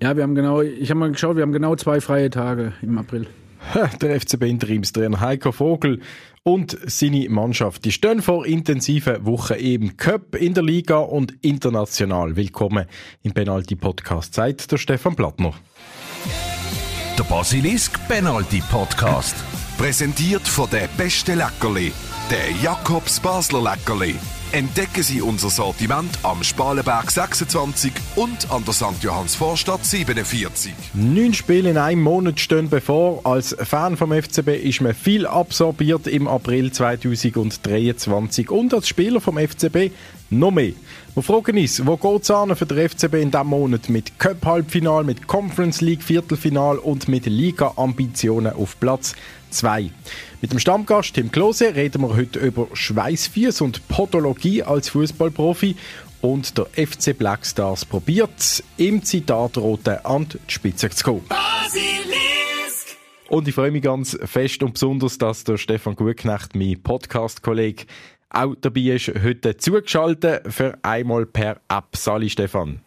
Ja, wir haben genau, ich habe mal geschaut, wir haben genau zwei freie Tage im April. Der FCB Interimstrainer Heiko Vogel und seine Mannschaft. Die stehen vor intensiven Wochen im Cup, in der Liga und international. Willkommen im Penalty Podcast. Zeit der Stefan Plattner. Der Basilisk Penalty Podcast. Präsentiert von der beste Leckerli, der Jakobs Basler Leckerli. Entdecken Sie unser Sortiment am Spalenberg 26 und an der St. Johanns Vorstadt 47. Neun Spiele in einem Monat stehen bevor. Als Fan vom FCB ist man viel absorbiert im April 2023 und als Spieler vom FCB noch mehr. Wir fragen uns, wo geht es für den FCB in diesem Monat mit Cup-Halbfinal, mit Conference League Viertelfinal und mit Liga-Ambitionen auf Platz 2. Mit dem Stammgast Tim Klose reden wir heute über Schweißfüße und Podologie als Fußballprofi und der FC Black Stars probiert, im Zitat Rote an die Spitze zu kommen. Basilisk! Und ich freue mich ganz fest und besonders, dass der Stefan Gutknecht, mein Podcast-Kollege, auch dabei ist, heute zugeschaltet für einmal per App. Sali Stefan.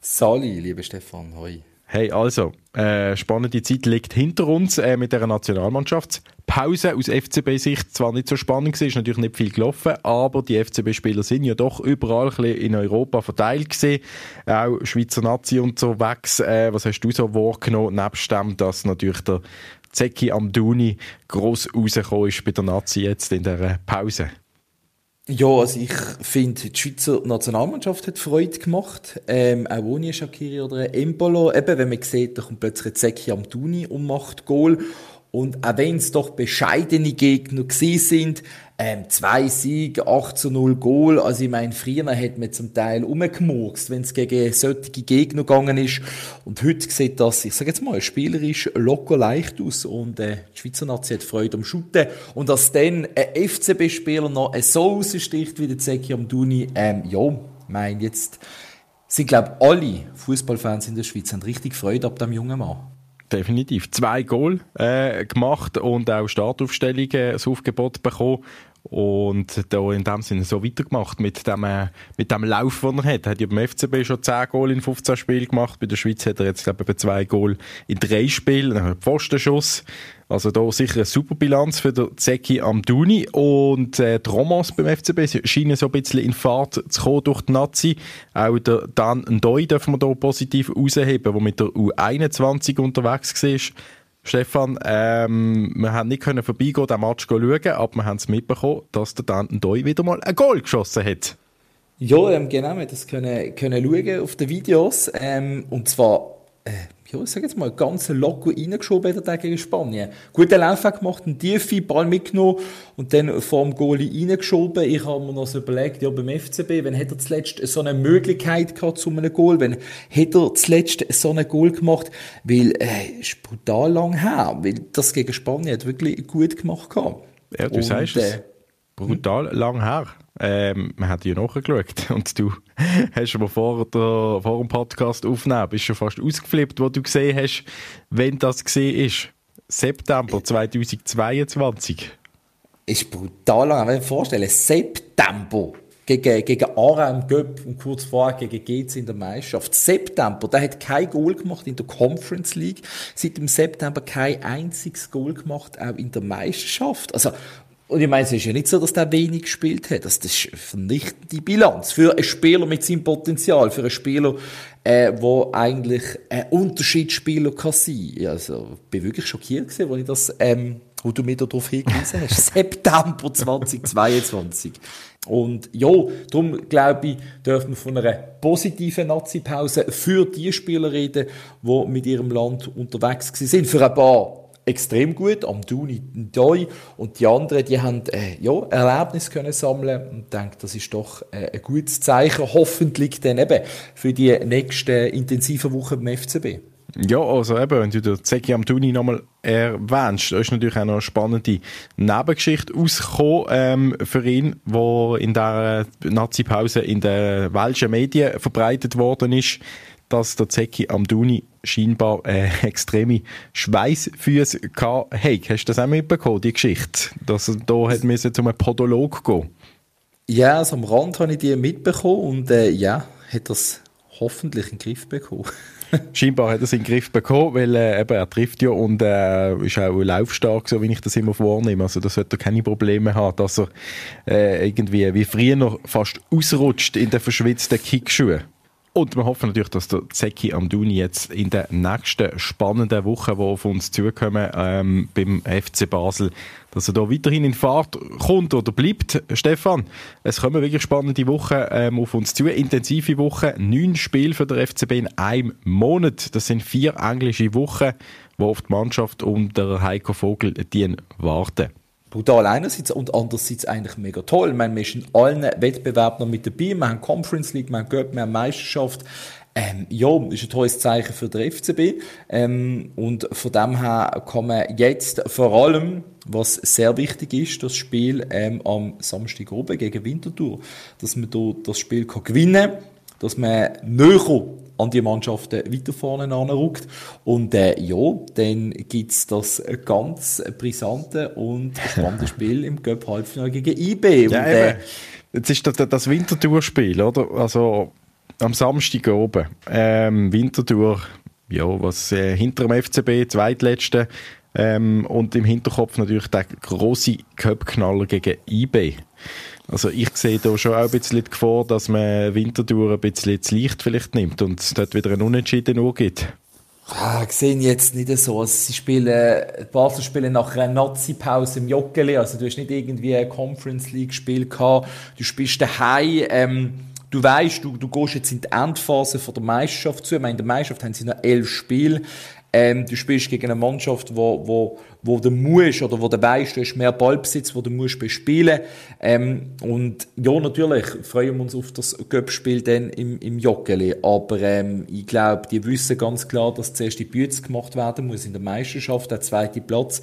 Sali, lieber Stefan, hoi. Hey, also, äh, spannende Zeit liegt hinter uns äh, mit der Nationalmannschaftspause aus FCB-Sicht. Zwar nicht so spannend gewesen, ist natürlich nicht viel gelaufen, aber die FCB-Spieler sind ja doch überall ein bisschen in Europa verteilt gewesen. Auch Schweizer Nazi unterwegs. Äh, was hast du so wahrgenommen, nebst dem, dass natürlich der Zeki Amduni gross rausgekommen ist bei der Nazi jetzt in der Pause? Ja, also ich finde, die Schweizer Nationalmannschaft hat Freude gemacht. Ähm, auch ohne Shakiri oder Embolo. Eben, wenn man sieht, da kommt plötzlich Zeki am Tuni und macht Goal. Und auch wenn es doch bescheidene Gegner gewesen sind, ähm, zwei Siege, 8 zu 0 Goal, also ich meine, früher hat man zum Teil umgemurkst, wenn es gegen solche Gegner gegangen ist. Und heute sieht das, ich sage jetzt mal, spielerisch locker leicht aus und äh, die Schweizer Nazi hat Freude am Shooten. Und dass dann ein FCB-Spieler noch so raussticht wie der Zeki Amduni, ähm, ja, mein jetzt sind, glaube alle Fußballfans in der Schweiz haben richtig Freude ab dem jungen Mann definitiv. Zwei Goal äh, gemacht und auch Startaufstellungen, das Aufgebot bekommen. Und da in dem Sinne so weitergemacht mit dem, äh, mit dem Lauf, den er hat. Er hat ja beim FCB schon 10 Goal in 15 Spielen gemacht. Bei der Schweiz hat er jetzt, glaube ich, zwei Goal in drei Spielen. Dann hat er Pfostenschuss. Also da sicher eine super Bilanz für den Zeki Amduni. Und äh, die Romans beim FCB scheinen so ein bisschen in Fahrt zu kommen durch die Nazi. Auch der Dan Ndoi dürfen wir da positiv rausheben, der mit der U21 unterwegs war. Stefan, ähm, wir haben nicht können vorbeigehen, den Match schauen, aber wir haben es mitbekommen, dass der Dan Ndoi wieder mal ein Goal geschossen hat. Ja, ähm, genau, wir das können, können schauen auf den Videos. Ähm, und zwar äh, ja, ich sag jetzt mal, ganz locker reingeschoben hat er gegen Spanien. Guten Lauf gemacht, einen tiefen Ball mitgenommen und dann vor dem Goalie reingeschoben. Ich habe mir noch so überlegt, ja, beim FCB, wenn hätte er zuletzt so eine Möglichkeit gehabt zu einem Goal, wenn hätte er zuletzt so einen Goal gemacht, weil, äh, ist brutal lang her, weil das gegen Spanien hat wirklich gut gemacht gehabt. Ja, du und, sagst es. Äh, brutal hm? lang her. Ähm, man hat ja nachgeschaut und du hast mir vor, vor dem Podcast aufnehmen, bist schon fast ausgeflippt, wo du gesehen hast, wenn das gesehen ist. September 2022. Ist brutal lang. Wenn ich mir vorstellen, September gegen, gegen Aarau Göpp und kurz vorher gegen GC in der Meisterschaft. September, der hat kein Goal gemacht in der Conference League. Seit dem September kein einziges Goal gemacht, auch in der Meisterschaft. Also, und ich meine, es ist ja nicht so, dass der wenig gespielt hat. Das ist eine vernichtende Bilanz. Für einen Spieler mit seinem Potenzial, für einen Spieler, äh, wo eigentlich ein Unterschiedsspieler kann sein. Also, ich bin wirklich schockiert gewesen, als ich das, ähm, wo du mir darauf hingewiesen hast. September 2022. Und ja, darum glaube ich, dürfen wir von einer positiven Nazi-Pause für die Spieler reden, die mit ihrem Land unterwegs sind. Für ein paar extrem gut, am Duni Doi. Und die anderen, die haben äh, ja, Erlebnis können sammeln und ich denke, das ist doch äh, ein gutes Zeichen, hoffentlich dann eben für die nächsten intensiven Wochen beim FCB. Ja, also eben, wenn du den Zeki Amtuni nochmal erwähnst, da ist natürlich auch noch eine spannende Nebengeschichte rausgekommen ähm, für ihn, wo in der Nazi-Pause in den welschen Medien verbreitet worden ist dass der Zeki Amduni scheinbar äh, extreme Schweißfüße hatte. Hast du das auch mitbekommen, die Geschichte? Dass er da hat müssen zum Podolog gehen Ja, also am Rand habe ich die mitbekommen und äh, ja, hat das hoffentlich in den Griff bekommen. Scheinbar hat er es in den Griff bekommen, weil äh, eben, er trifft ja und äh, ist auch laufstark, so wie ich das immer vornehme. Also da sollte er keine Probleme haben, dass er äh, irgendwie wie früher noch fast ausrutscht in den verschwitzten Kickschuhen. Und wir hoffen natürlich, dass der Zeki Amduni jetzt in den nächsten spannenden Wochen, die auf uns zukommen, ähm, beim FC Basel, dass er da weiterhin in Fahrt kommt oder bleibt. Stefan, es kommen wirklich spannende Wochen ähm, auf uns zu, intensive Wochen, neun Spiele für den FCB in einem Monat. Das sind vier englische Wochen, wo auf die Mannschaft unter Heiko Vogel die warten brutal einerseits und andererseits eigentlich mega toll. Ich meine, wir sind in allen Wettbewerben noch mit dabei. Wir haben Conference League, wir haben Göpp, wir haben Meisterschaft. Ähm, ja, ist ein tolles Zeichen für den FCB. Ähm, und von dem her kann man jetzt vor allem, was sehr wichtig ist, das Spiel ähm, am Samstag oben gegen Winterthur, dass man da das Spiel kann gewinnen kann, dass man näher an die Mannschaften weiter vorne anrückt. Und äh, ja, dann gibt's das ganz brisante und spannende Spiel im Cup Halbfinale gegen IB. Ja, und, äh, Jetzt ist das, das Wintertour-Spiel, oder? Also am Samstag oben. Ähm, Wintertour, ja, was äh, hinter dem FCB, zweitletzte. Ähm, und im Hinterkopf natürlich der große Cup-Knaller gegen IB. Also ich sehe da schon auch ein bisschen die Gefahr, dass man Winterthur ein bisschen zu leicht vielleicht nimmt und es dort wieder einen Unentschieden gibt. Ah, sehe jetzt nicht so. Also sie spielen, Basel spielen nach einer Nazi-Pause im Joggeli. Also du hast nicht irgendwie ein Conference League-Spiel gehabt. Du spielst daheim. Ähm, du weißt, du, du gehst jetzt in die Endphase von der Meisterschaft zu. Ich meine, in der Meisterschaft haben sie noch elf Spiele. Ähm, du spielst gegen eine Mannschaft, wo, wo, wo du musst, oder wo du weißt, du hast mehr Ballbesitz, wo du musst bespielen. Ähm, und ja, natürlich freuen wir uns auf das Göppspiel dann im, im Joggeli. Aber ähm, ich glaube, die wissen ganz klar, dass zuerst die Bütze gemacht werden muss in der Meisterschaft, der zweite Platz.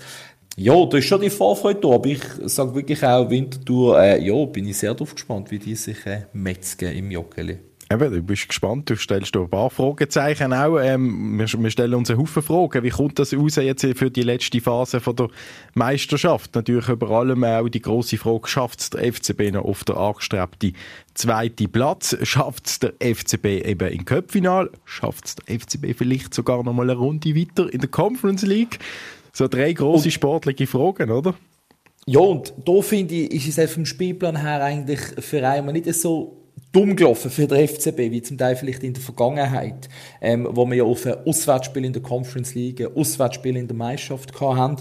Ja, da ist schon die Vorfreude da, aber ich sage wirklich auch Winterthur, äh, ja, bin ich sehr darauf gespannt, wie die sich äh, metzgen im Joggeli. Eben, du bist gespannt, du stellst ein paar Fragezeichen auch. Ähm, wir, wir, stellen uns einen Haufen Fragen. Wie kommt das raus jetzt für die letzte Phase von der Meisterschaft? Natürlich über allem auch die große Frage, schafft es der FCB noch auf der angestrebten zweiten Platz? Schafft es der FCB eben im Köpfinal? Schafft es der FCB vielleicht sogar noch mal eine Runde weiter in der Conference League? So drei große sportliche Fragen, oder? Ja, und da finde ich, ist es vom Spielplan her eigentlich für einmal nicht so dumm gelaufen für den FCB, wie zum Teil vielleicht in der Vergangenheit, ähm, wo wir ja auf ein Auswärtsspiel in der Conference League, ein Auswärtsspiel in der Meisterschaft haben.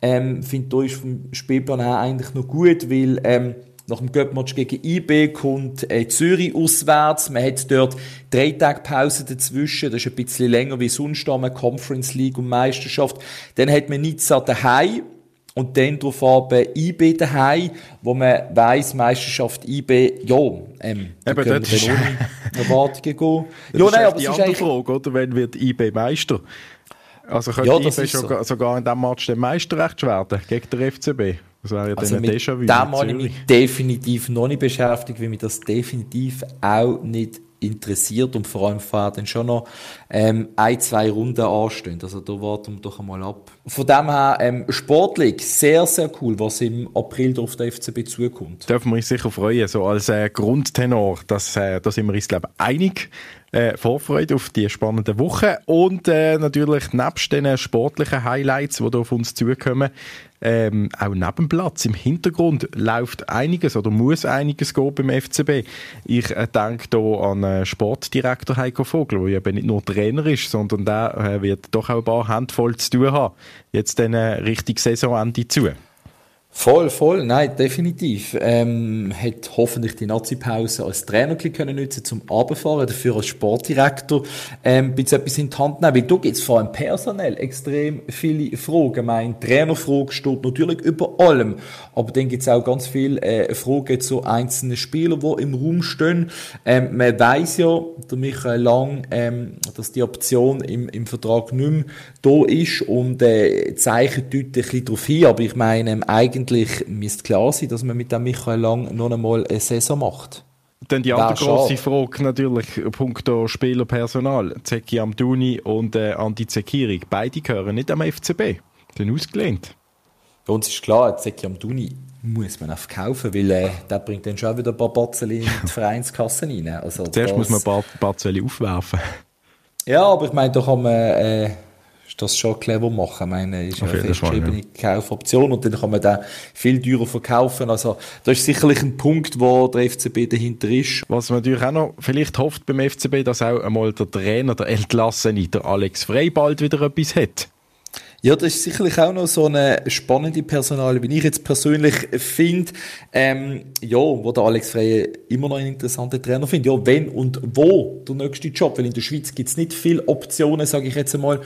Ähm, finde, da ist vom Spielplan her eigentlich noch gut, weil ähm, nach dem Göppmatch gegen IB kommt äh, Zürich auswärts. Man hat dort drei Tage Pause dazwischen. Das ist ein bisschen länger wie sonst am Conference League und Meisterschaft. Dann hat man Nizza daheim und dann darauf aber IB daheim, wo man weiss, Meisterschaft IB, ja, ähm, Eben, können wir dann ohne Erwartungen gehen. ja, nein, aber die ist eigentlich... Frage, oder? Wenn wird IB Meister? Also könnte ja, IB sogar, so. sogar in diesem Match den Meisterrecht werden gegen den FCB? Das wäre ja also Déjà-vu. Da habe ich mich definitiv noch nicht beschäftigt, weil mich das definitiv auch nicht interessiert und vor allem vorher dann schon noch ähm, ein, zwei Runden anstehen. Also da warten wir doch einmal ab. Von dem her, ähm, sportlich sehr, sehr cool, was im April auf der FCB zukommt. Dürfen wir uns sicher freuen, so als äh, Grundtenor, dass, äh, da sind wir uns, glaube ich, einig. Äh, Vorfreude auf die spannende Woche und äh, natürlich nebst den sportlichen Highlights, die da auf uns zukommen, ähm, auch neben Platz, im Hintergrund läuft einiges oder muss einiges gehen beim FCB. Ich äh, denke hier an äh, Sportdirektor Heiko Vogel, der eben nicht nur Trainer ist, sondern der äh, wird doch auch ein paar Handvoll zu tun haben. Jetzt dann äh, richtig Saisonende zu. Voll, voll, nein, definitiv. Ähm, hat hoffentlich die Nazi-Pause als Trainer können nutzen zum Abfahren, dafür als Sportdirektor ähm, bisschen etwas in die Hand nehmen. Weil da gibt es vor allem personell extrem viele Fragen. Meine Trainerfrage steht natürlich über allem, aber dann gibt es auch ganz viele äh, Fragen zu einzelnen Spielern, die im Raum stehen. Ähm, man weiß ja, der Michael Lang, ähm, dass die Option im, im Vertrag nicht mehr da ist und äh, zeichnet deutlich ein bisschen darauf hin, aber ich meine, ähm, eigentlich eigentlich müsste klar sein, dass man mit dem Michael Lang noch einmal eine Saison macht. Dann die andere große Frage natürlich, punkto Spielerpersonal. Zeki Amduni und äh, Andi Zekiri, beide gehören nicht am FCB, sind ausgelehnt. Für uns ist klar, Zeki Amduni muss man auch verkaufen, weil äh, der bringt dann schon wieder ein paar Batzeli in die Vereinskasse rein. Also Zuerst das- muss man ein paar Barzeli aufwerfen. Ja, aber ich meine, da kann man äh, das schon clever machen. Ich meine, ist ja Auf eine Fall, festgeschriebene Kaufoption und dann kann man den viel teurer verkaufen. Also das ist sicherlich ein Punkt, wo der FCB dahinter ist. Was man natürlich auch noch vielleicht hofft beim FCB, dass auch einmal der Trainer, der Entlassene, der Alex Frey, bald wieder etwas hat. Ja, das ist sicherlich auch noch so eine spannende Personalie, wie ich jetzt persönlich finde. Ähm, ja, wo der Alex Frey immer noch einen interessanten Trainer findet. Ja, wenn und wo der nächste Job, weil in der Schweiz gibt's nicht viele Optionen, sage ich jetzt einmal,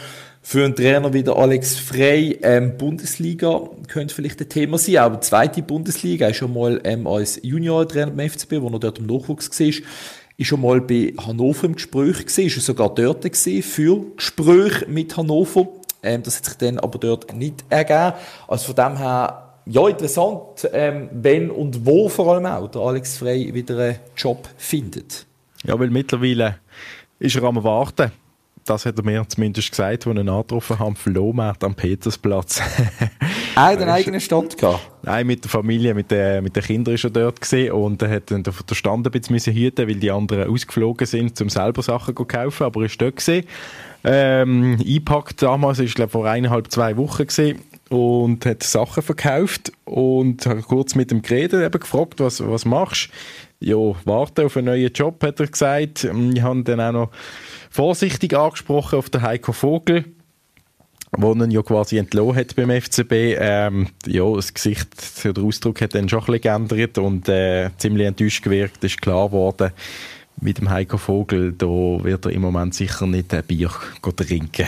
für einen Trainer wie der Alex Frey. Ähm, Bundesliga könnte vielleicht ein Thema sein, aber zweite Bundesliga ist schon mal ähm, als Junior-Trainer beim FCB, wo er dort im Nachwuchs war ist schon mal bei Hannover im Gespräch gewesen, ist sogar dort gewesen für Gespräche mit Hannover. Ähm, das hat sich dann aber dort nicht ergeben. Also von dem her, ja, interessant, ähm, wenn und wo vor allem auch der Alex Frey wieder einen Job findet. Ja, weil mittlerweile ist er am Warten. Das hat er mir zumindest gesagt, als ich ihn angetroffen habe, für Lohmarkt am Petersplatz. Er hat einen eigenen Stand gehabt. Nein, mit der Familie, mit den, mit den Kindern ist er dort gesehen und er hat dann den Stand ein bisschen hüten, weil die anderen ausgeflogen sind, um selber Sachen zu kaufen, aber er ist dort gesehen. Ähm, eingepackt damals, ist glaube vor eineinhalb, zwei Wochen gesehen und hat Sachen verkauft und habe kurz mit ihm geredet, eben gefragt, was, was machst Ja, warte auf einen neuen Job, hat er gesagt. Ich habe dann auch noch vorsichtig angesprochen auf den Heiko Vogel wo ihn ja quasi entlohnt hat beim FCB. Ähm, ja, das Gesicht, der Ausdruck hat dann schon ein bisschen geändert und äh, ziemlich enttäuscht gewirkt. Ist klar geworden, mit dem Heiko Vogel, da wird er im Moment sicher nicht ein Bier trinken.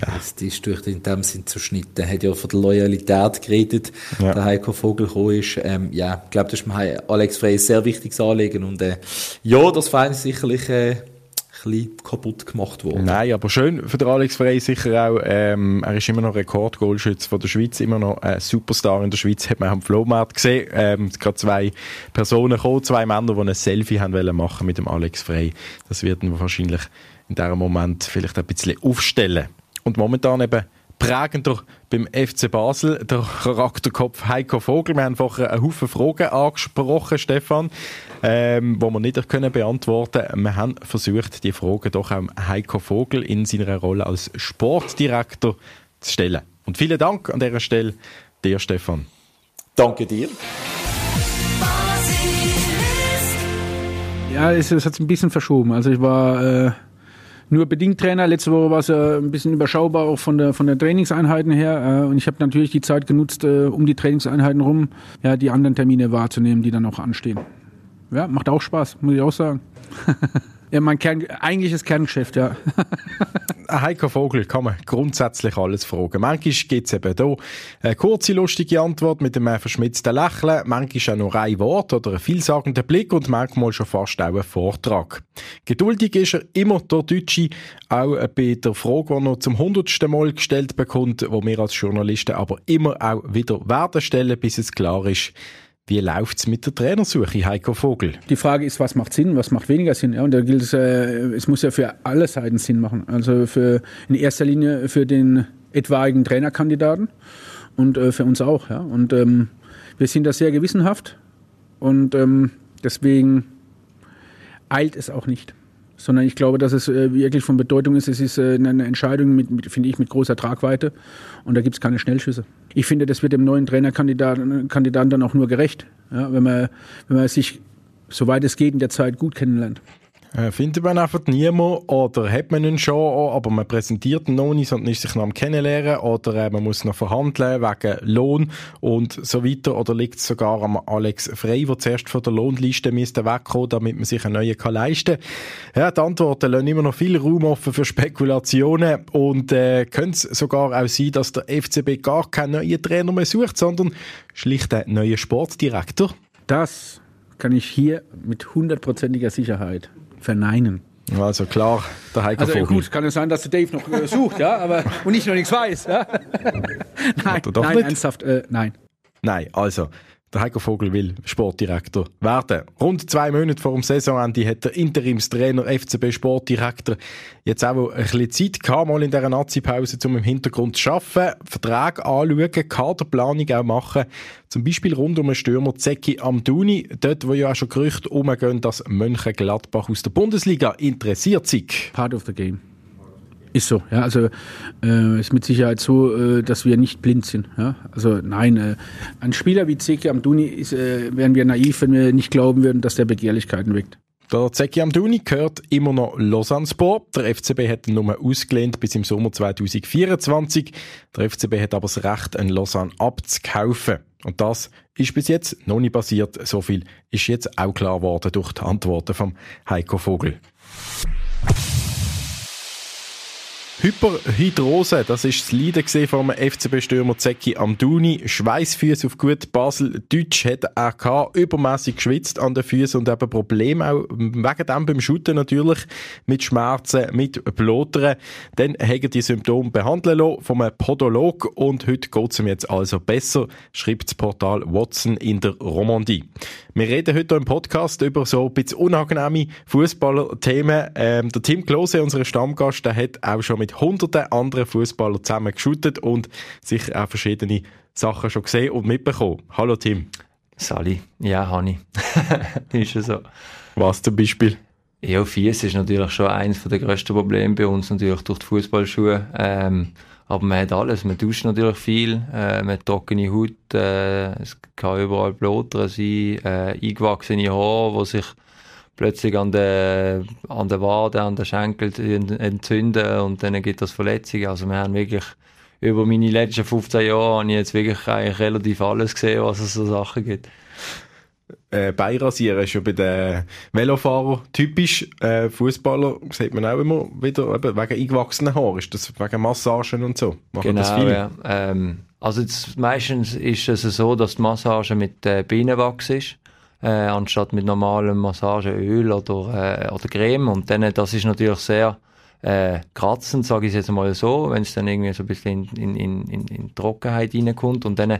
Ja. Das ist durch in dem Sinn zerschnitten. Er hat ja von der Loyalität geredet, Ja. der Heiko Vogel gekommen ist. Ähm, ja, ich glaube, das ist Hei- Alex Frey ein sehr wichtiges Anliegen und äh, ja, das Verein ist sicherlich äh, ein bisschen kaputt gemacht worden. Nein, aber schön für den Alex Frey sicher auch. Ähm, er ist immer noch Rekordgoalschütze von der Schweiz, immer noch ein Superstar in der Schweiz, hat man auch am Flohmarkt gesehen. Ähm, es sind gerade zwei Personen gekommen, zwei Männer, die ein Selfie haben wollen machen mit dem Alex Frey. Das wird ihn wahrscheinlich in diesem Moment vielleicht ein bisschen aufstellen. Und momentan eben prägender beim FC Basel, der Charakterkopf Heiko Vogel. Wir haben vorher einen Haufen Fragen angesprochen, Stefan, ähm, die wir nicht können beantworten Wir haben versucht, die Fragen doch auch Heiko Vogel in seiner Rolle als Sportdirektor zu stellen. Und vielen Dank an dieser Stelle dir, Stefan. Danke dir. Ja, es, es hat sich ein bisschen verschoben. Also ich war äh, nur bedingt Trainer. Letzte Woche war es äh, ein bisschen überschaubar auch von der von der Trainingseinheiten her. Äh, und ich habe natürlich die Zeit genutzt, äh, um die Trainingseinheiten rum, ja, die anderen Termine wahrzunehmen, die dann auch anstehen. Ja, macht auch Spaß, muss ich auch sagen. ja, mein Kern, eigentliches Kerngeschäft, ja. Heiko Vogel kann man grundsätzlich alles fragen. Manchmal gibt es eben hier eine kurze, lustige Antwort mit einem verschmitzten Lächeln, manchmal auch nur ein Wort oder einen vielsagenden Blick und manchmal schon fast auch ein Vortrag. Geduldig ist er immer der Deutsche, auch bei der Frage, die er zum hundertsten Mal gestellt bekommt, wo wir als Journalisten aber immer auch wieder werden stellen, bis es klar ist, wie läuft's mit der Trainersuche, Heiko Vogel? Die Frage ist, was macht Sinn, was macht weniger Sinn? Ja, und da gilt es, äh, es muss ja für alle Seiten Sinn machen. Also für in erster Linie für den etwaigen Trainerkandidaten und äh, für uns auch. Ja. Und ähm, wir sind da sehr gewissenhaft und ähm, deswegen eilt es auch nicht. Sondern ich glaube, dass es äh, wirklich von Bedeutung ist. Es ist äh, eine Entscheidung, mit, mit, finde ich, mit großer Tragweite. Und da gibt es keine Schnellschüsse. Ich finde, das wird dem neuen Trainerkandidaten Kandidaten dann auch nur gerecht, ja, wenn, man, wenn man sich, soweit es geht, in der Zeit gut kennenlernt. Äh, Findet man einfach niemanden oder hat man ihn schon, aber man präsentiert ihn noch nicht, sondern ist sich noch am Kennenlernen oder äh, man muss noch verhandeln wegen Lohn und so weiter oder liegt es sogar am Alex Frey, der zuerst von der Lohnliste müsste wegkommen, damit man sich einen neuen kann leisten kann. Ja, die Antworten lassen immer noch viel Raum offen für Spekulationen und äh, könnte es sogar auch sein, dass der FCB gar keinen neuen Trainer mehr sucht, sondern schlicht einen neuen Sportdirektor. Das kann ich hier mit hundertprozentiger Sicherheit verneinen. Also klar, der Heiko Also Vogel. gut, kann es sein, dass der Dave noch äh, sucht, ja, aber und ich noch nichts weiß. Ja? nein, nein, nicht? ernsthaft, äh, nein. Nein, also Der Heiko Vogel will Sportdirektor werden. Rund zwei Monate vor dem Saisonende hat der Interimstrainer FCB Sportdirektor jetzt auch ein bisschen Zeit gehabt, mal in dieser Nazi-Pause, um im Hintergrund zu arbeiten, Verträge anschauen, Kaderplanung auch machen. Zum Beispiel rund um den Stürmer Zeki Amduni, dort, wo ja auch schon Gerüchte umgehen, dass Mönchengladbach aus der Bundesliga interessiert sind. Part of the game. Ist so, ja. Also äh, ist mit Sicherheit so, äh, dass wir nicht blind sind. Ja? Also nein, äh, ein Spieler wie Zeki Amduni ist, äh, wären wir naiv, wenn wir nicht glauben würden, dass der Begehrlichkeiten weckt. Der Zeki Amduni gehört immer noch Lausanne-Sport. Der FCB hat ihn nur ausgelehnt bis im Sommer 2024. Der FCB hat aber das Recht, einen Lausanne abzukaufen. Und das ist bis jetzt noch nicht passiert. So viel ist jetzt auch klar geworden durch die Antworten von Heiko Vogel. Hyperhydrose, das ist das Leiden vom FCB-Stürmer Zeki Amduni. Schweißfüße auf gut Basel. Deutsch hat er gehabt, übermässig geschwitzt an den Füßen und eben Probleme auch wegen dem beim Shooten natürlich mit Schmerzen, mit Blotern. Dann haben die Symptome behandeln lassen vom Podolog und heute geht es ihm jetzt also besser, schreibt das Portal Watson in der Romandie. Wir reden heute im Podcast über so ein bisschen unangenehme Fußballer-Themen. Ähm, der Tim Klose, unser Stammgast, der hat auch schon mit mit hunderten anderen Fußballern zusammen geshootet und sich auch verschiedene Sachen schon gesehen und mitbekommen. Hallo Tim. Sali, ja, Hani. ist ja so. Was zum Beispiel? Ja, Fies ist natürlich schon eines der grössten Probleme bei uns, natürlich durch die Fußballschuhe. Ähm, aber man hat alles. Man duscht natürlich viel, äh, man hat trockene Haut, äh, es kann überall Blotter sein, äh, eingewachsene Haare, die sich plötzlich an den, an der Wade, an den Schenkel entzünden und dann gibt es Verletzungen. Also wir haben wirklich über meine letzten 15 Jahre habe ich jetzt wirklich eigentlich relativ alles gesehen, was es so Sachen gibt. Äh, Beirasieren ist ja bei den Velofahrern typisch. Äh, Fußballer sieht man auch immer wieder eben wegen eingewachsenen Haaren. Ist das wegen Massagen und so? Machen genau, das viele? Ja. Ähm, also jetzt meistens ist es so, dass die Massage mit äh, Bienenwachs ist äh, anstatt mit normalem Massageöl oder, äh, oder Creme. Und dann, das ist natürlich sehr äh, kratzend, sage ich jetzt mal so, wenn es dann irgendwie so ein bisschen in, in, in, in Trockenheit reinkommt und dann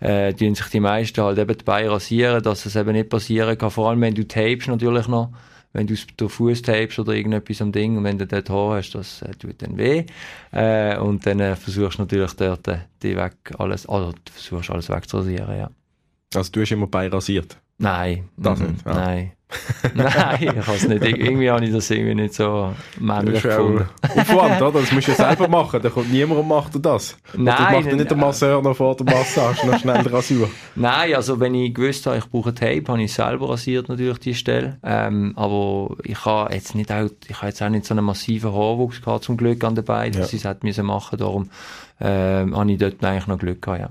äh, tun sich die meisten halt eben dabei rasieren, dass es eben nicht passieren kann, vor allem wenn du tapest natürlich noch, wenn du den Fuß tapest oder irgendetwas am Ding und wenn du dort Haar hast, das äh, tut dann weh äh, und dann äh, versuchst du natürlich dort äh, die weg alles, also versuchst alles wegzurasieren, ja. Also du hast immer beirasiert? Nein. Das nicht? Ja. Nein. Nein, ich kann es nicht. Irgendwie habe ich das irgendwie nicht so männlich gefunden. Aufwand, oder? Das musst du ja selber machen. Da kommt niemand und macht das. Nein. Das macht nicht der Masseur noch vor der Massage, noch schnell die Rasur. Nein, also wenn ich gewusst habe, ich brauche Tape, habe ich selber rasiert natürlich die Stelle. Ähm, aber ich habe jetzt nicht auch, ich habe jetzt auch nicht so einen massiven Haarwuchs gehabt, zum Glück an den Beinen, dass ja. ich es müssen machen. Darum ähm, habe ich dort eigentlich noch Glück gehabt, ja.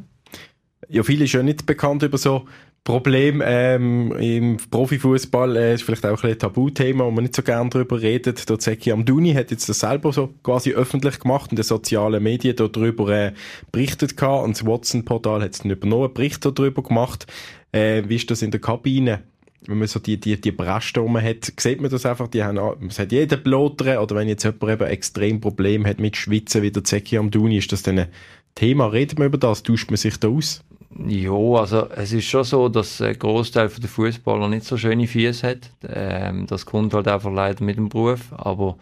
Ja, viele ist ja nicht bekannt über so Problem ähm, im Profifußball äh, ist vielleicht auch ein, Tabuthema, wo man nicht so gerne darüber redet. Der Zeki Amduni hat jetzt das selber so quasi öffentlich gemacht und die sozialen Medien darüber äh, berichtet gehabt und das Watson-Portal hat es dann übernommen, einen Bericht darüber gemacht. Äh, wie ist das in der Kabine? wenn man so die, die, die Bräste rum hat, sieht man das einfach, die haben, es hat jeder Blotere, oder wenn jetzt jemand eben extrem Probleme hat mit Schwitzen, wie der Zeki Amduni, ist das dann ein Thema? Redet man über das? Tauscht man sich da aus? Ja, also es ist schon so, dass ein Großteil der Fußballer nicht so schöne Füße hat. Ähm, das kommt halt einfach leider mit dem Beruf, aber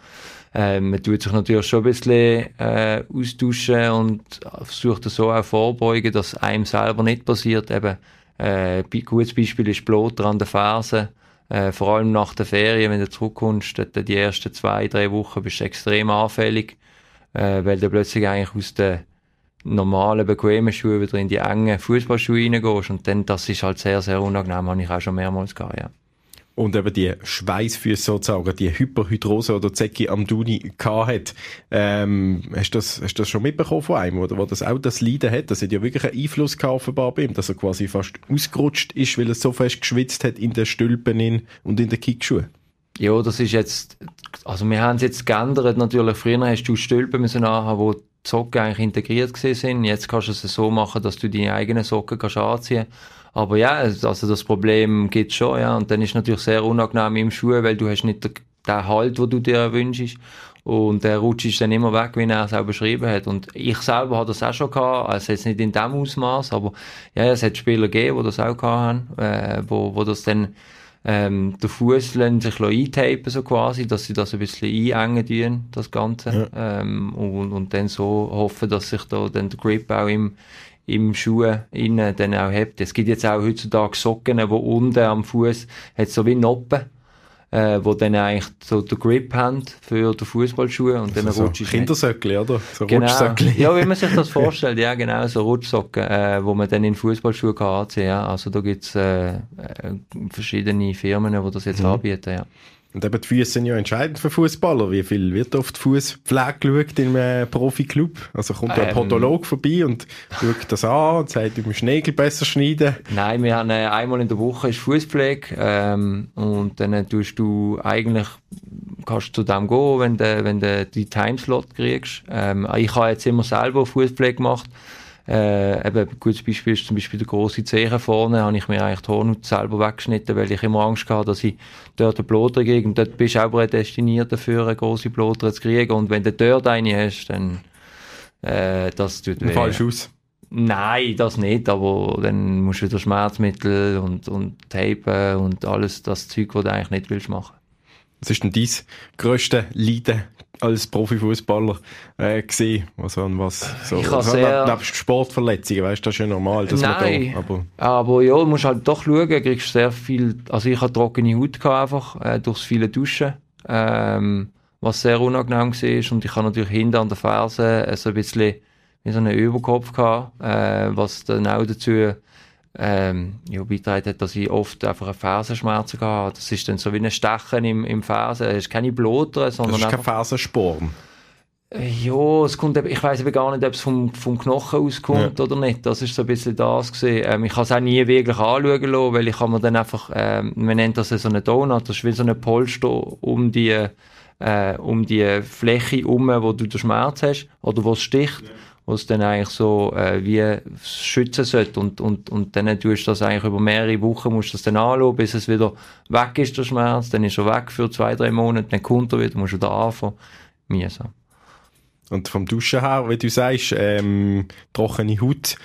ähm, man tut sich natürlich schon ein bisschen äh, austauschen und versucht so auch vorbeugen, dass einem selber nicht passiert. Eben, äh, ein gutes Beispiel ist Bloter an den Fersen. Äh, vor allem nach der Ferien, wenn du zurückkommst, die ersten zwei, drei Wochen bist du extrem anfällig, äh, weil du plötzlich eigentlich aus der normalen, bequemen Schuhe wieder in die engen Fußballschuhe reingehst. Und dann, das ist halt sehr, sehr unangenehm, habe ich auch schon mehrmals gehabt, ja. Und eben die Schweißfüße sozusagen, die Hyperhydrose oder Zeki Amduni hat. Ähm, hast du das, hast das schon mitbekommen von einem, oder, wo das auch das Leiden hat? Das hat ja wirklich einen Einfluss gehabt offenbar bei ihm, dass er quasi fast ausgerutscht ist, weil er so fest geschwitzt hat in den Stülpen und in den Kickschuhen. Ja, das ist jetzt, also wir haben es jetzt geändert natürlich. Früher hast du Stülpen müssen anhaben, wo Socken eigentlich integriert sind. Jetzt kannst du es so machen, dass du deine eigenen Socken kannst anziehen Aber ja, also das Problem gibt schon, ja. Und dann ist natürlich sehr unangenehm im Schuh, weil du hast nicht den Halt, den du dir wünschst. Und der Rutsch ist dann immer weg, wie er es auch beschrieben hat. Und ich selber hatte das auch schon gehabt, also jetzt nicht in dem Ausmaß, aber ja, es hat Spieler gegeben, die das auch gehabt haben, äh, wo, wo das dann ähm, der Fuß sich eintapen, so quasi, dass sie das ein bisschen einengen tun, das Ganze. Ja. Ähm, und, und dann so hoffen, dass sich da dann der Grip auch im, im Schuh innen dann auch hebt. Es gibt jetzt auch heutzutage Socken, wo unten am Fuß hat so wie Noppen äh, wo dann eigentlich so den Grip haben für die Fußballschuhe und dann also rutschst so Kindersöckli, oder? So genau. Rutschsöckli. Ja, wie man sich das vorstellt, ja genau, so Rutschsocken, äh, wo man dann in Fußballschuhe kann anziehen, ja. Also da gibt's äh, äh, verschiedene Firmen, die das jetzt mhm. anbieten, ja. Und eben die Füße sind ja entscheidend für Fußballer. Wie viel wird die Fußpflege geschaut in einem Profiklub? Also kommt ähm, ein Podolog vorbei und schaut das an und sagt, du musst Nägel besser schneiden? Nein, wir haben äh, einmal in der Woche ist Fußpflege ähm, und dann tust du eigentlich kannst du zu dem gehen, wenn du, wenn du die Timeslot kriegst. Ähm, ich habe jetzt immer selber Fußpflege gemacht. Äh, eben, ein gutes Beispiel ist zum Beispiel der große Zehen vorne, habe ich mir eigentlich die Hornhaut selber weggeschnitten, weil ich immer Angst hatte, dass ich dort einen Bloter kriege. Und dort bist du auch prädestiniert dafür, eine große Bloter zu kriegen. Und wenn du dort eine hast, dann, äh, das tut weh. Falsch aus. Nein, das nicht, aber dann musst du wieder Schmerzmittel und, und Tape und alles das Zeug, das du eigentlich nicht willst machen. Was ist denn dein grösstes Leiden als Profifußballer äh, gesehen? Also an was so, ich also, sehr... nebst Sportverletzungen, weißt das ist ja normal, dass Nein, da, aber... aber ja, du musst halt doch schauen, kriegst sehr viel, also ich hatte trockene Haut gehabt einfach, äh, durchs viele Duschen, ähm, was sehr unangenehm war und ich habe natürlich hinter an der Ferse äh, so ein bisschen wie so einen Überkopf gehabt, äh, was dann auch dazu ähm, ja, beigetragen hat, dass ich oft einfach eine Fersenschmerzen hatte. Das ist dann so wie ein Stechen im, im Fersen. Es ist keine Blutere, sondern Das ist kein Fersensporn? Äh, ja, es kommt, ich weiß aber gar nicht, ob es vom, vom Knochen auskommt ja. oder nicht. Das ist so ein bisschen das gesehen. Ähm, ich habe es auch nie wirklich anschauen lassen, weil ich kann mir dann einfach, ähm, man nennt das so eine Donut, das ist wie so eine Polster um die, äh, um die Fläche herum, wo du den Schmerz hast oder wo es sticht. Ja was dann eigentlich so äh, wie schützen sollte und, und, und dann tust du das eigentlich über mehrere Wochen, musst du das dann anschauen, bis es wieder weg ist, der Schmerz, dann ist er weg für zwei, drei Monate, dann kommt er wieder, musst du wieder anfangen. Mühsam. Und vom Duschen her, wie du sagst, ähm, trockene Haut,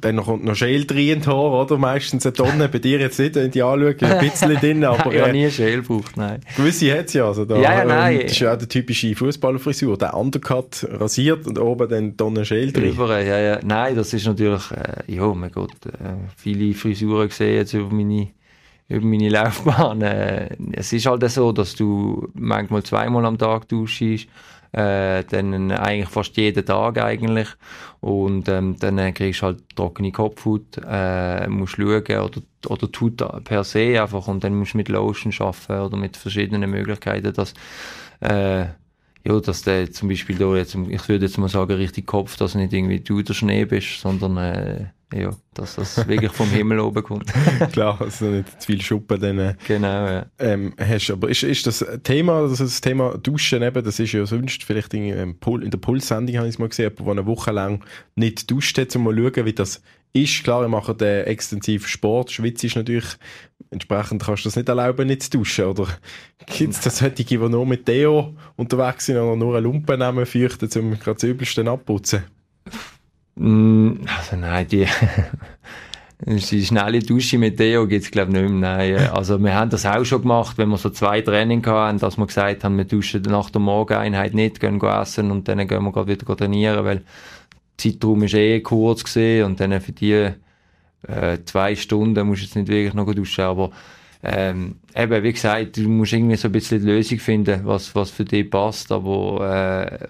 dann kommt noch Schäl drin oder? Meistens eine Tonne. Bei dir jetzt nicht, wenn ich die anschaue, ein bisschen drin, aber... ich habe nie Schäl gebraucht, nein. Gewisse hat es ja, also da. Ja, ja, nein. Das ist ja auch die typische Fußballerfrisur. Der Undercut rasiert und oben dann Tonne Schäl drin. Überall, ja, ja. Nein, das ist natürlich, äh, ja, mein Gott, äh, viele Frisuren gesehen jetzt über meine über meine Laufbahn. Äh, es ist halt so, dass du manchmal zweimal am Tag duschst, äh, dann eigentlich fast jeden Tag eigentlich. Und ähm, dann kriegst du halt trockene Kopfhaut, äh, musst schauen oder, oder Haut per se einfach und dann musst du mit Lotion arbeiten oder mit verschiedenen Möglichkeiten, dass äh, ja, dass der zum Beispiel da jetzt, ich würde jetzt mal sagen, richtig Kopf, dass nicht irgendwie du der Schnee bist, sondern äh, ja, dass das wirklich vom Himmel oben kommt. Klar, also nicht zu viel Schuppen dann äh, genau, ja. ähm, hast. Aber ist, ist das Thema, das, das Thema Duschen eben, das ist ja sonst vielleicht in, ähm, in der Pulssendung habe ich es mal gesehen, der eine Woche lang nicht duscht hat, um mal schauen, wie das ist. Klar, ich mache den extensiv Sport, Schweiz ist natürlich, entsprechend kannst du das nicht erlauben, nicht zu duschen, oder gibt es das solche, die nur mit Deo unterwegs sind oder nur eine Lumpe nehmen, fürchten, um gerade das Übelste abputzen? Mm, also nein, die, die schnelle Dusche mit Deo gibt's glaube ich nicht mehr. Nein. Also wir haben das auch schon gemacht, wenn wir so zwei Training hatten, dass wir gesagt haben, wir duschen nach der Morgeneinheit nicht, gehen essen und dann gehen wir gerade wieder trainieren, weil der Zeitraum ist eh kurz und dann für die äh, zwei Stunden musst du jetzt nicht wirklich noch duschen, aber ähm, eben, wie gesagt, du musst irgendwie so ein bisschen die Lösung finden, was, was für dich passt, aber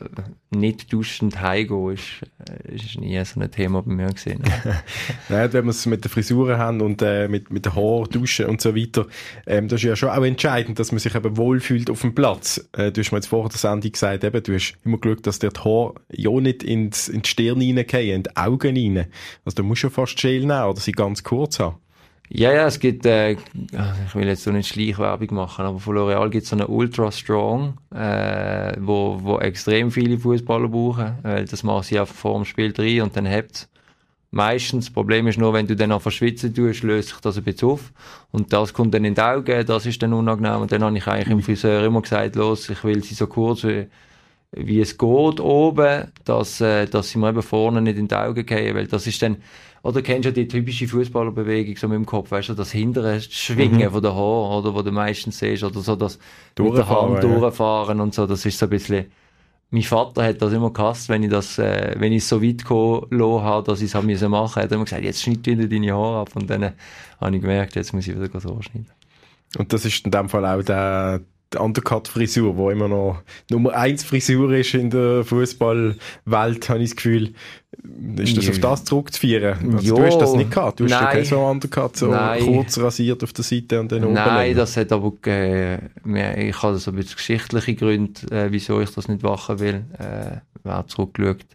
äh, nicht duschend heimgehen ist, äh, ist nie so ein Thema bei mir gesehen. Nein, wenn wir es mit der Frisuren haben und äh, mit, mit den Haaren duschen und so weiter, ähm, das ist ja schon auch entscheidend, dass man sich eben wohlfühlt auf dem Platz. Äh, du hast mir jetzt vorher der Sendung gesagt, eben, du hast immer geschaut, dass dir die Haare ja nicht ins, in die Stirn reingehen, in die Augen rein. Also du musst ja fast nehmen oder sie ganz kurz haben. Ja, ja, es gibt, äh, ich will jetzt so nicht Schleichwerbung machen, aber von L'Oreal gibt es so eine Ultra Strong, äh, wo, wo extrem viele Fußballer brauchen, weil das machen sie einfach vor dem Spiel drin und dann hebt meistens. Das Problem ist nur, wenn du dann noch verschwitzen tust, löst sich das ein bisschen auf. Und das kommt dann in die Augen, das ist dann unangenehm. Und dann habe ich eigentlich im Friseur immer gesagt, los, ich will sie so kurz wie, wie es geht oben, dass, äh, dass sie mir eben vorne nicht in die Augen gehen, weil das ist dann, oder kennst du die typische Fußballerbewegung so mit dem Kopf, weißt du, das hintere Schwingen mhm. von der Haar, oder, wo du meistens siehst, oder so das mit der Hand ja. durchfahren und so, das ist so ein bisschen, mein Vater hat das immer gehasst, wenn ich das, äh, wenn ich so weit gelassen habe, dass ich es machen musste. Er hat immer gesagt, jetzt schneid wieder deine Haare ab. Und dann habe ich gemerkt, jetzt muss ich wieder so schneiden. Und das ist in dem Fall auch der, die Undercut-Frisur, wo immer noch Nummer eins Frisur ist in der Fußballwelt, habe ich das Gefühl. Ist das auf das zurückzuführen? Also, du hast das nicht gehabt. Du hast ja kein so Undercut, so Nein. kurz rasiert auf der Seite und dann oben. Nein, das hat aber, äh, ich habe so ein bisschen geschichtliche Gründe, äh, wieso ich das nicht machen will. Äh, wer zurückgeschaut,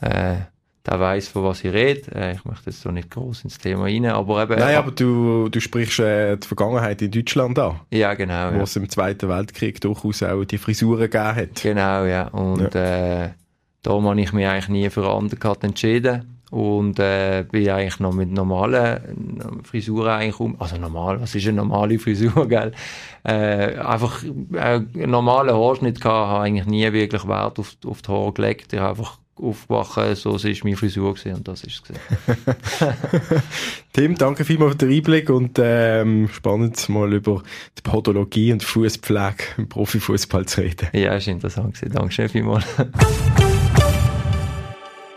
äh, der weiß, von was ich rede. Äh, ich möchte jetzt so nicht groß ins Thema rein, aber eben... Nein, aber du, du sprichst äh, die Vergangenheit in Deutschland an. Ja, genau. Wo ja. es im Zweiten Weltkrieg durchaus auch die Frisuren gegeben hat. Genau, ja. Und ja. Äh, darum habe ich mich eigentlich nie für Undercut entschieden und äh, bin eigentlich noch mit normalen Frisuren eigentlich um, also normal, was ist eine normale Frisur, gell? Äh, einfach äh, einen normalen Haarschnitt gehabt, habe eigentlich nie wirklich Wert auf, auf die Haare gelegt, ich habe einfach aufwachen, so war meine Frisur gewesen, und das ist es. Tim, danke vielmals für den Einblick und ähm, spannend mal über die Podologie und Fußpflege im Profifußball zu reden. Ja, ist interessant gewesen. Dankeschön vielmals.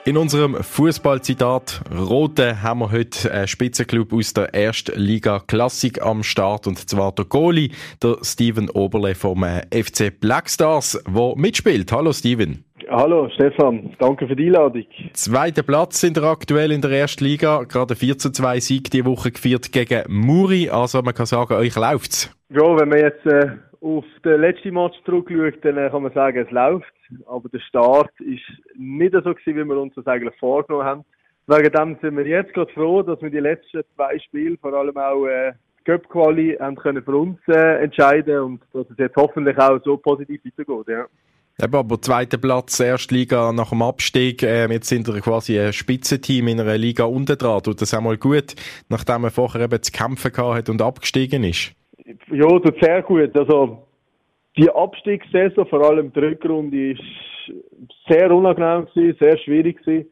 In unserem Fußballzitat Rote haben wir heute einen Spitzenclub aus der ersten Liga Klassik am Start und zwar der Goalie, der Steven Oberle vom äh, FC Blackstars, der mitspielt. Hallo Steven. Hallo Stefan, danke für die Einladung. Zweiter Platz sind wir aktuell in der ersten Liga, gerade 4 zu 2 Sieg die Woche geführt gegen Muri, also man kann sagen, euch läuft's. Ja, wenn man jetzt äh, auf den letzten Match zurückschaut, dann äh, kann man sagen, es läuft, aber der Start ist nicht so gewesen, wie wir uns das eigentlich vorgenommen haben. Wegen dem sind wir jetzt gerade froh, dass wir die letzten zwei Spiele, vor allem auch äh, Cup-Quali, haben können für uns äh, entscheiden und dass es jetzt hoffentlich auch so positiv weitergeht, ja. Eben, aber zweiter Platz, Erstliga nach dem Abstieg. Ähm, jetzt sind wir quasi ein Spitzenteam in einer Liga unten dran. Tut das einmal gut, nachdem er vorher eben zu kämpfen hat und abgestiegen ist? Ja, tut sehr gut. Also, die Abstiegssaison, vor allem die Rückrunde, ist sehr unangenehm gewesen, sehr schwierig gewesen.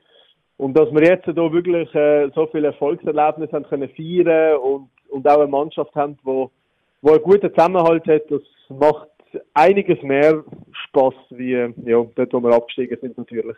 Und dass wir jetzt hier wirklich äh, so viele Erfolgserlebnisse haben können feiern und, und auch eine Mannschaft haben, wo, wo einen guten Zusammenhalt hat, das macht einiges mehr Spaß wie ja, dort, wo wir abgestiegen sind natürlich.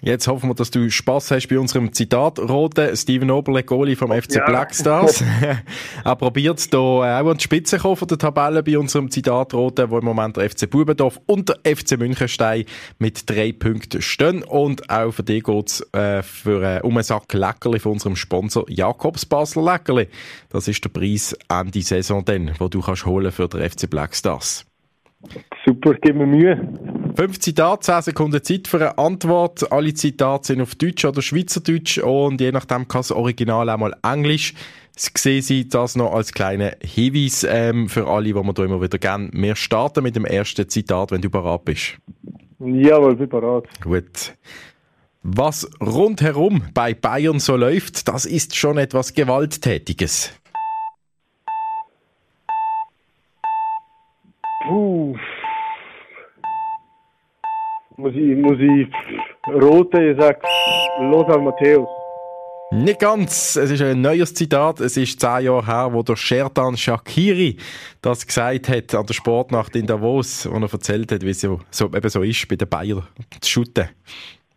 Jetzt hoffen wir, dass du Spaß hast bei unserem Zitat. Rote Steven Oberle, Goalie vom FC ja. Black Stars. er probiert hier auch an die Spitze kommen von der Tabelle bei unserem Zitat Rote, wo im Moment der FC Bubendorf und der FC Münchenstein mit drei Punkten stehen. Und auch für dich geht's äh, für äh, um einen Sack Leckerli von unserem Sponsor Jakobs Basler Leckerli. Das ist der Preis Ende Saison dann, wo du kannst holen für den FC Black Stars. Super, gib mir Mühe. Fünf Zitate, 10 Sekunden Zeit für eine Antwort. Alle Zitate sind auf Deutsch oder Schweizerdeutsch und je nachdem kann das Original auch mal Englisch. Sehen Sie das noch als kleinen Hinweis ähm, für alle, die wir hier immer wieder gerne. Wir starten mit dem ersten Zitat, wenn du bereit bist. Jawohl, bin bereit. Gut. Was rundherum bei Bayern so läuft, das ist schon etwas Gewalttätiges. Puh. Muss ich, muss ich rote, ich sag Lothar Matthäus. Nicht ganz. Es ist ein neues Zitat. Es ist zehn Jahre her, wo der Sherdan Shakiri das gesagt hat an der Sportnacht in Davos, wo er erzählt hat, wie es so, so, eben so ist bei den Bayern zu shooten.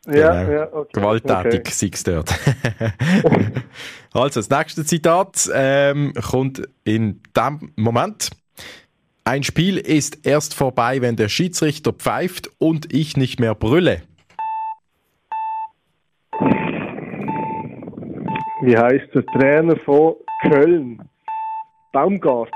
Ja, genau. ja, okay. Gewalttätig okay. sei es dort. also, das nächste Zitat ähm, kommt in dem Moment. Ein Spiel ist erst vorbei, wenn der Schiedsrichter pfeift und ich nicht mehr brülle. Wie heißt der Trainer von Köln? Baumgart.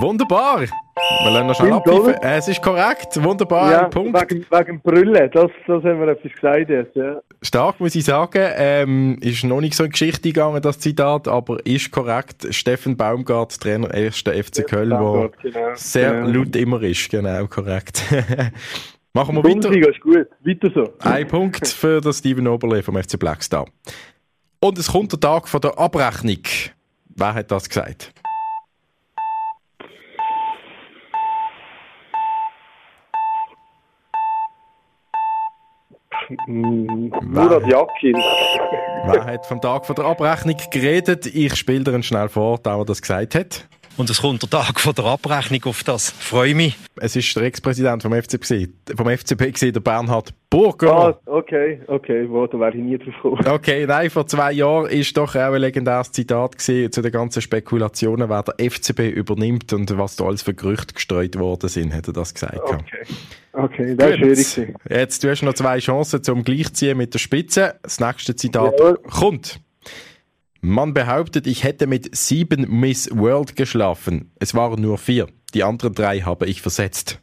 Wunderbar. Wir lernen noch schnell abpfeifen. Es ist korrekt. Wunderbar. Ja, Punkt. Wegen, wegen Brille. Das, das haben wir etwas gesagt jetzt. Ja. Stark, muss ich sagen. Ähm, ist noch nicht so in Geschichte gegangen, das Zitat, aber ist korrekt. Steffen Baumgart, Trainer 1. FC Köln, der genau. sehr genau. laut immer ist. Genau, korrekt. Machen wir weiter. ist gut. Weiter so. Ein Punkt für den Steven Oberle vom FC Blackstar. Und es kommt der Tag von der Abrechnung. Wer hat das gesagt? Murat Yakin. Wer hat vom Tag von der Abrechnung geredet? Ich spiele dir schnell vor, der das gesagt hat. Und es kommt der Tag von der Abrechnung auf das. Freue mich. Es ist der Ex-Präsident vom FCB, gewesen- vom gewesen, der Bernhard Burger. Ah, okay, okay, wo, da wäre ich nie drauf gekommen. Okay, nein, vor zwei Jahren ist doch auch ein legendäres Zitat gewesen zu den ganzen Spekulationen, wer der FCB übernimmt und was da alles für Gerüchte gestreut worden sind, hat er das gesagt. Okay, okay, das ist schwierig. Jetzt, du hast noch zwei Chancen zum Gleichziehen mit der Spitze. Das nächste Zitat Jawohl. kommt. Man behauptet, ich hätte mit sieben Miss World geschlafen. Es waren nur vier. Die anderen drei habe ich versetzt.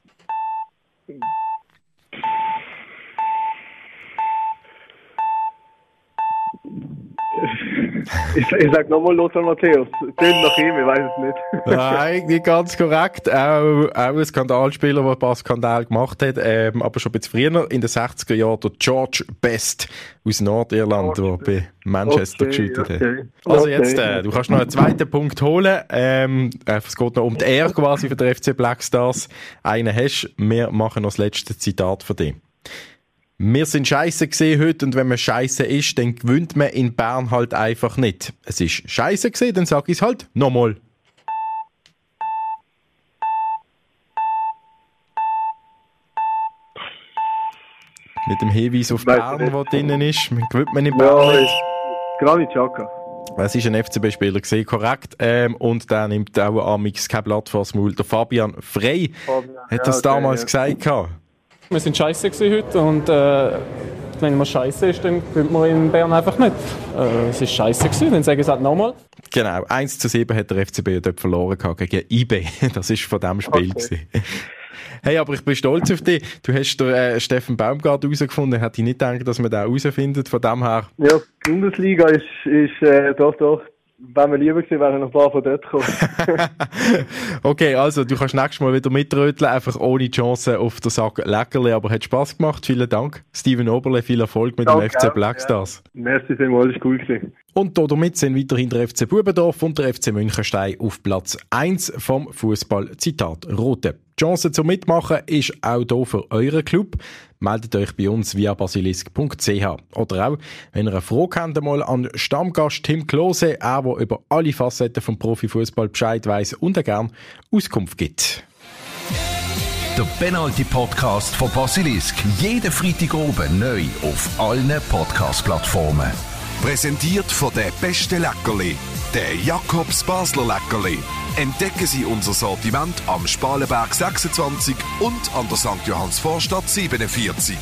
Ich, ich sag nochmal Lothar Matthäus. Tönt nach ihm, ich weiß es nicht. Nein, nicht ganz korrekt. Auch, auch ein Skandalspieler, der ein paar Skandale gemacht hat, ähm, aber schon ein bisschen früher, in den 60er Jahren, der George Best aus Nordirland, der bei Manchester Okay, geschootet hat. okay. Also Okay. jetzt, äh, du kannst noch einen zweiten Punkt holen. Ähm, äh, es geht noch um die Ehre quasi für den FC Black Stars. Einen hast, wir machen noch das letzte Zitat von dir. Wir sind scheiße gesehen heute und wenn man scheiße ist, dann gewinnt man in Bern halt einfach nicht. Es ist scheiße gesehen, dann sag ich es halt nochmal. Mit dem Hinweis auf Bern, der drinnen ist, man gewinnt man in Bern Ja, nicht. ist Granit Xhaka. Es ist ein FCB-Spieler gesehen, korrekt. Ähm, und der nimmt auch Amix kein Blatt vors Maul. Der Fabian Frey Fabian, hat ja, das okay, damals ja. gesagt. gehabt. Wir sind scheiße heute und äh, wenn man scheiße ist, dann gewinnt man in Bern einfach nicht. Äh, es ist scheiße gewesen, dann sage ich es halt nochmal. Genau, 1 zu 7 hat der FCB ja dort verloren gehabt gegen IB. Das ist von dem Spiel. Okay. Hey, aber ich bin stolz auf dich. Du hast den äh, Steffen Baumgart herausgefunden. Hätte ich nicht gedacht, dass man den herausfindet. Von dem her, Ja, die Bundesliga ist, ist äh, doch, doch. Wäre mir lieber gewesen, wären noch ein paar von dort gekommen. okay, also du kannst nächstes Mal wieder mitröteln, einfach ohne Chance auf den Sack Leckerli. Aber hat Spaß gemacht. Vielen Dank. Steven Oberle, viel Erfolg mit dem Danke FC auch, Blackstars. Merci vielmals, ist cool gewesen. Und damit sind weiterhin der FC Bubendorf und der FC Münchenstein auf Platz 1 vom Fußball Zitat Rote. Die Chance zum Mitmachen ist auch hier für euren Club. Meldet euch bei uns via basilisk.ch. Oder auch, wenn ihr eine Frage habt, mal an Stammgast Tim Klose, er, der über alle Facetten vom Profifußball Bescheid weiß und auch gern Auskunft gibt. Der Penalty Podcast von Basilisk. Jeden Freitag oben neu auf allen Podcast-Plattformen. Präsentiert von der beste Leckerli, der Jakobs Basler Leckerli. Entdecken Sie unser Sortiment am Spalenberg 26 und an der St. Johanns Vorstadt 47.